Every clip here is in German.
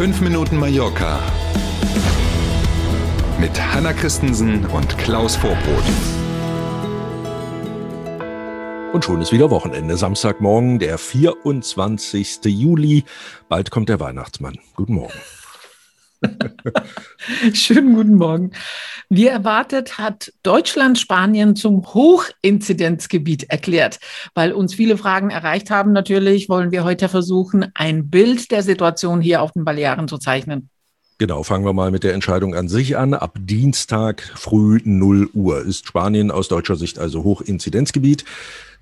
5 Minuten Mallorca mit Hanna Christensen und Klaus Vorbrot. Und schon ist wieder Wochenende. Samstagmorgen, der 24. Juli. Bald kommt der Weihnachtsmann. Guten Morgen. Schönen guten Morgen. Wie erwartet hat Deutschland Spanien zum Hochinzidenzgebiet erklärt. Weil uns viele Fragen erreicht haben, natürlich wollen wir heute versuchen, ein Bild der Situation hier auf den Balearen zu zeichnen. Genau, fangen wir mal mit der Entscheidung an sich an. Ab Dienstag früh 0 Uhr ist Spanien aus deutscher Sicht also Hochinzidenzgebiet.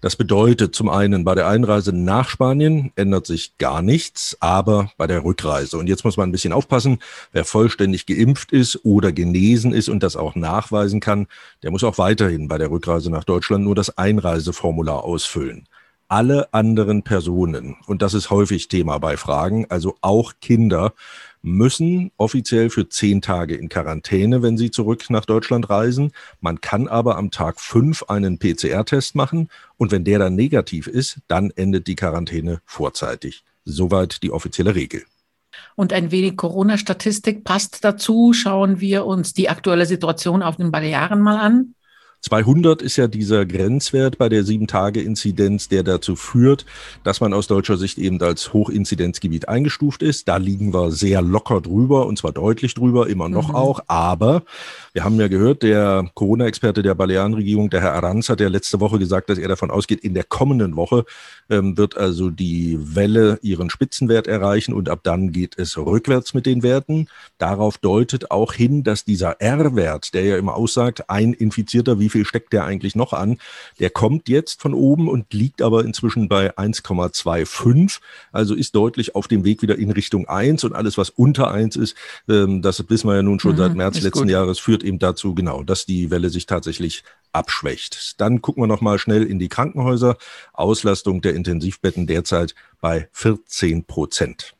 Das bedeutet zum einen, bei der Einreise nach Spanien ändert sich gar nichts, aber bei der Rückreise. Und jetzt muss man ein bisschen aufpassen, wer vollständig geimpft ist oder genesen ist und das auch nachweisen kann, der muss auch weiterhin bei der Rückreise nach Deutschland nur das Einreiseformular ausfüllen alle anderen Personen, und das ist häufig Thema bei Fragen, also auch Kinder, müssen offiziell für zehn Tage in Quarantäne, wenn sie zurück nach Deutschland reisen. Man kann aber am Tag fünf einen PCR-Test machen und wenn der dann negativ ist, dann endet die Quarantäne vorzeitig. Soweit die offizielle Regel. Und ein wenig Corona-Statistik passt dazu. Schauen wir uns die aktuelle Situation auf den Balearen mal an. 200 ist ja dieser Grenzwert bei der 7-Tage-Inzidenz, der dazu führt, dass man aus deutscher Sicht eben als Hochinzidenzgebiet eingestuft ist. Da liegen wir sehr locker drüber und zwar deutlich drüber, immer noch mhm. auch. Aber wir haben ja gehört, der Corona-Experte der Balearenregierung, der Herr Aranz, hat ja letzte Woche gesagt, dass er davon ausgeht, in der kommenden Woche ähm, wird also die Welle ihren Spitzenwert erreichen und ab dann geht es rückwärts mit den Werten. Darauf deutet auch hin, dass dieser R-Wert, der ja immer aussagt, ein Infizierter wie wie viel steckt der eigentlich noch an? Der kommt jetzt von oben und liegt aber inzwischen bei 1,25, also ist deutlich auf dem Weg wieder in Richtung 1 und alles, was unter 1 ist, ähm, das wissen wir ja nun schon mhm, seit März letzten gut. Jahres, führt eben dazu, genau, dass die Welle sich tatsächlich abschwächt. Dann gucken wir noch mal schnell in die Krankenhäuser. Auslastung der Intensivbetten derzeit bei 14 Prozent.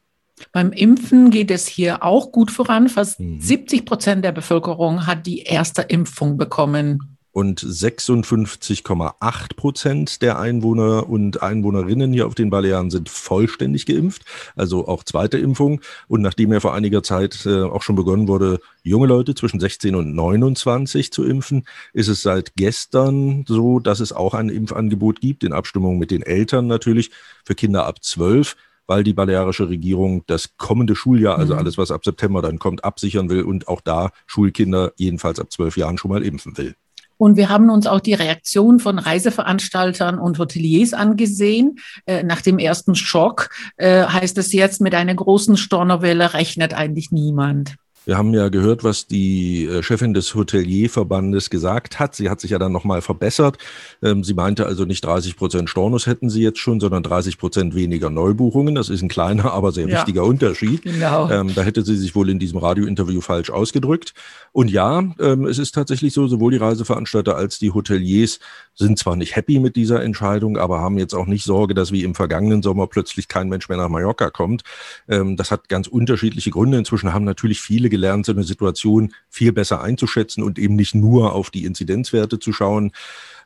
Beim Impfen geht es hier auch gut voran. Fast mhm. 70 Prozent der Bevölkerung hat die erste Impfung bekommen und 56,8 Prozent der Einwohner und Einwohnerinnen hier auf den Balearen sind vollständig geimpft, also auch zweite Impfung. Und nachdem ja vor einiger Zeit äh, auch schon begonnen wurde, junge Leute zwischen 16 und 29 zu impfen, ist es seit gestern so, dass es auch ein Impfangebot gibt, in Abstimmung mit den Eltern natürlich, für Kinder ab 12 weil die balearische Regierung das kommende Schuljahr, also mhm. alles, was ab September dann kommt, absichern will und auch da Schulkinder jedenfalls ab zwölf Jahren schon mal impfen will. Und wir haben uns auch die Reaktion von Reiseveranstaltern und Hoteliers angesehen. Äh, nach dem ersten Schock äh, heißt es jetzt, mit einer großen Stornowelle rechnet eigentlich niemand. Wir haben ja gehört, was die äh, Chefin des Hotelierverbandes gesagt hat. Sie hat sich ja dann nochmal verbessert. Ähm, sie meinte also nicht 30 Prozent Stornos hätten sie jetzt schon, sondern 30 Prozent weniger Neubuchungen. Das ist ein kleiner, aber sehr ja, wichtiger Unterschied. Genau. Ähm, da hätte sie sich wohl in diesem Radiointerview falsch ausgedrückt. Und ja, ähm, es ist tatsächlich so, sowohl die Reiseveranstalter als die Hoteliers sind zwar nicht happy mit dieser Entscheidung, aber haben jetzt auch nicht Sorge, dass wie im vergangenen Sommer plötzlich kein Mensch mehr nach Mallorca kommt. das hat ganz unterschiedliche Gründe. Inzwischen haben natürlich viele gelernt, so eine Situation viel besser einzuschätzen und eben nicht nur auf die Inzidenzwerte zu schauen.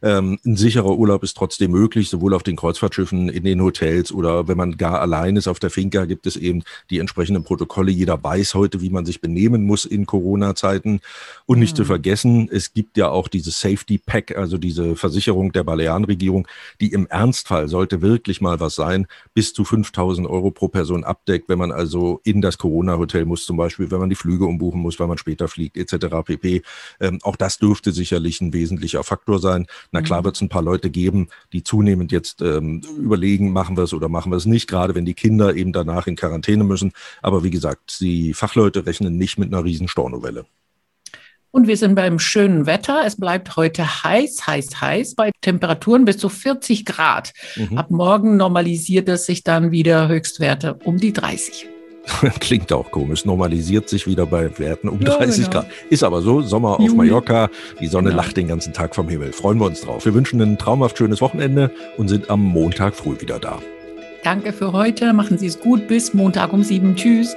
Ähm, ein sicherer Urlaub ist trotzdem möglich, sowohl auf den Kreuzfahrtschiffen, in den Hotels oder wenn man gar allein ist auf der Finca, gibt es eben die entsprechenden Protokolle. Jeder weiß heute, wie man sich benehmen muss in Corona-Zeiten. Und nicht mhm. zu vergessen, es gibt ja auch diese Safety Pack, also diese Versicherung der Balearenregierung, die im Ernstfall, sollte wirklich mal was sein, bis zu 5000 Euro pro Person abdeckt, wenn man also in das Corona-Hotel muss, zum Beispiel, wenn man die Flüge umbuchen muss, weil man später fliegt, etc. pp. Ähm, auch das dürfte sicherlich ein wesentlicher Faktor sein. Na klar mhm. wird es ein paar Leute geben, die zunehmend jetzt ähm, überlegen, machen wir es oder machen wir es nicht, gerade wenn die Kinder eben danach in Quarantäne müssen. Aber wie gesagt, die Fachleute rechnen nicht mit einer riesen Stornovelle. Und wir sind beim schönen Wetter. Es bleibt heute heiß, heiß, heiß bei Temperaturen bis zu 40 Grad. Mhm. Ab morgen normalisiert es sich dann wieder Höchstwerte um die 30. Klingt auch komisch, normalisiert sich wieder bei Werten um ja, 30 genau. Grad. Ist aber so, Sommer Juli. auf Mallorca, die Sonne genau. lacht den ganzen Tag vom Himmel. Freuen wir uns drauf. Wir wünschen ein traumhaft schönes Wochenende und sind am Montag früh wieder da. Danke für heute, machen Sie es gut, bis Montag um sieben. Tschüss.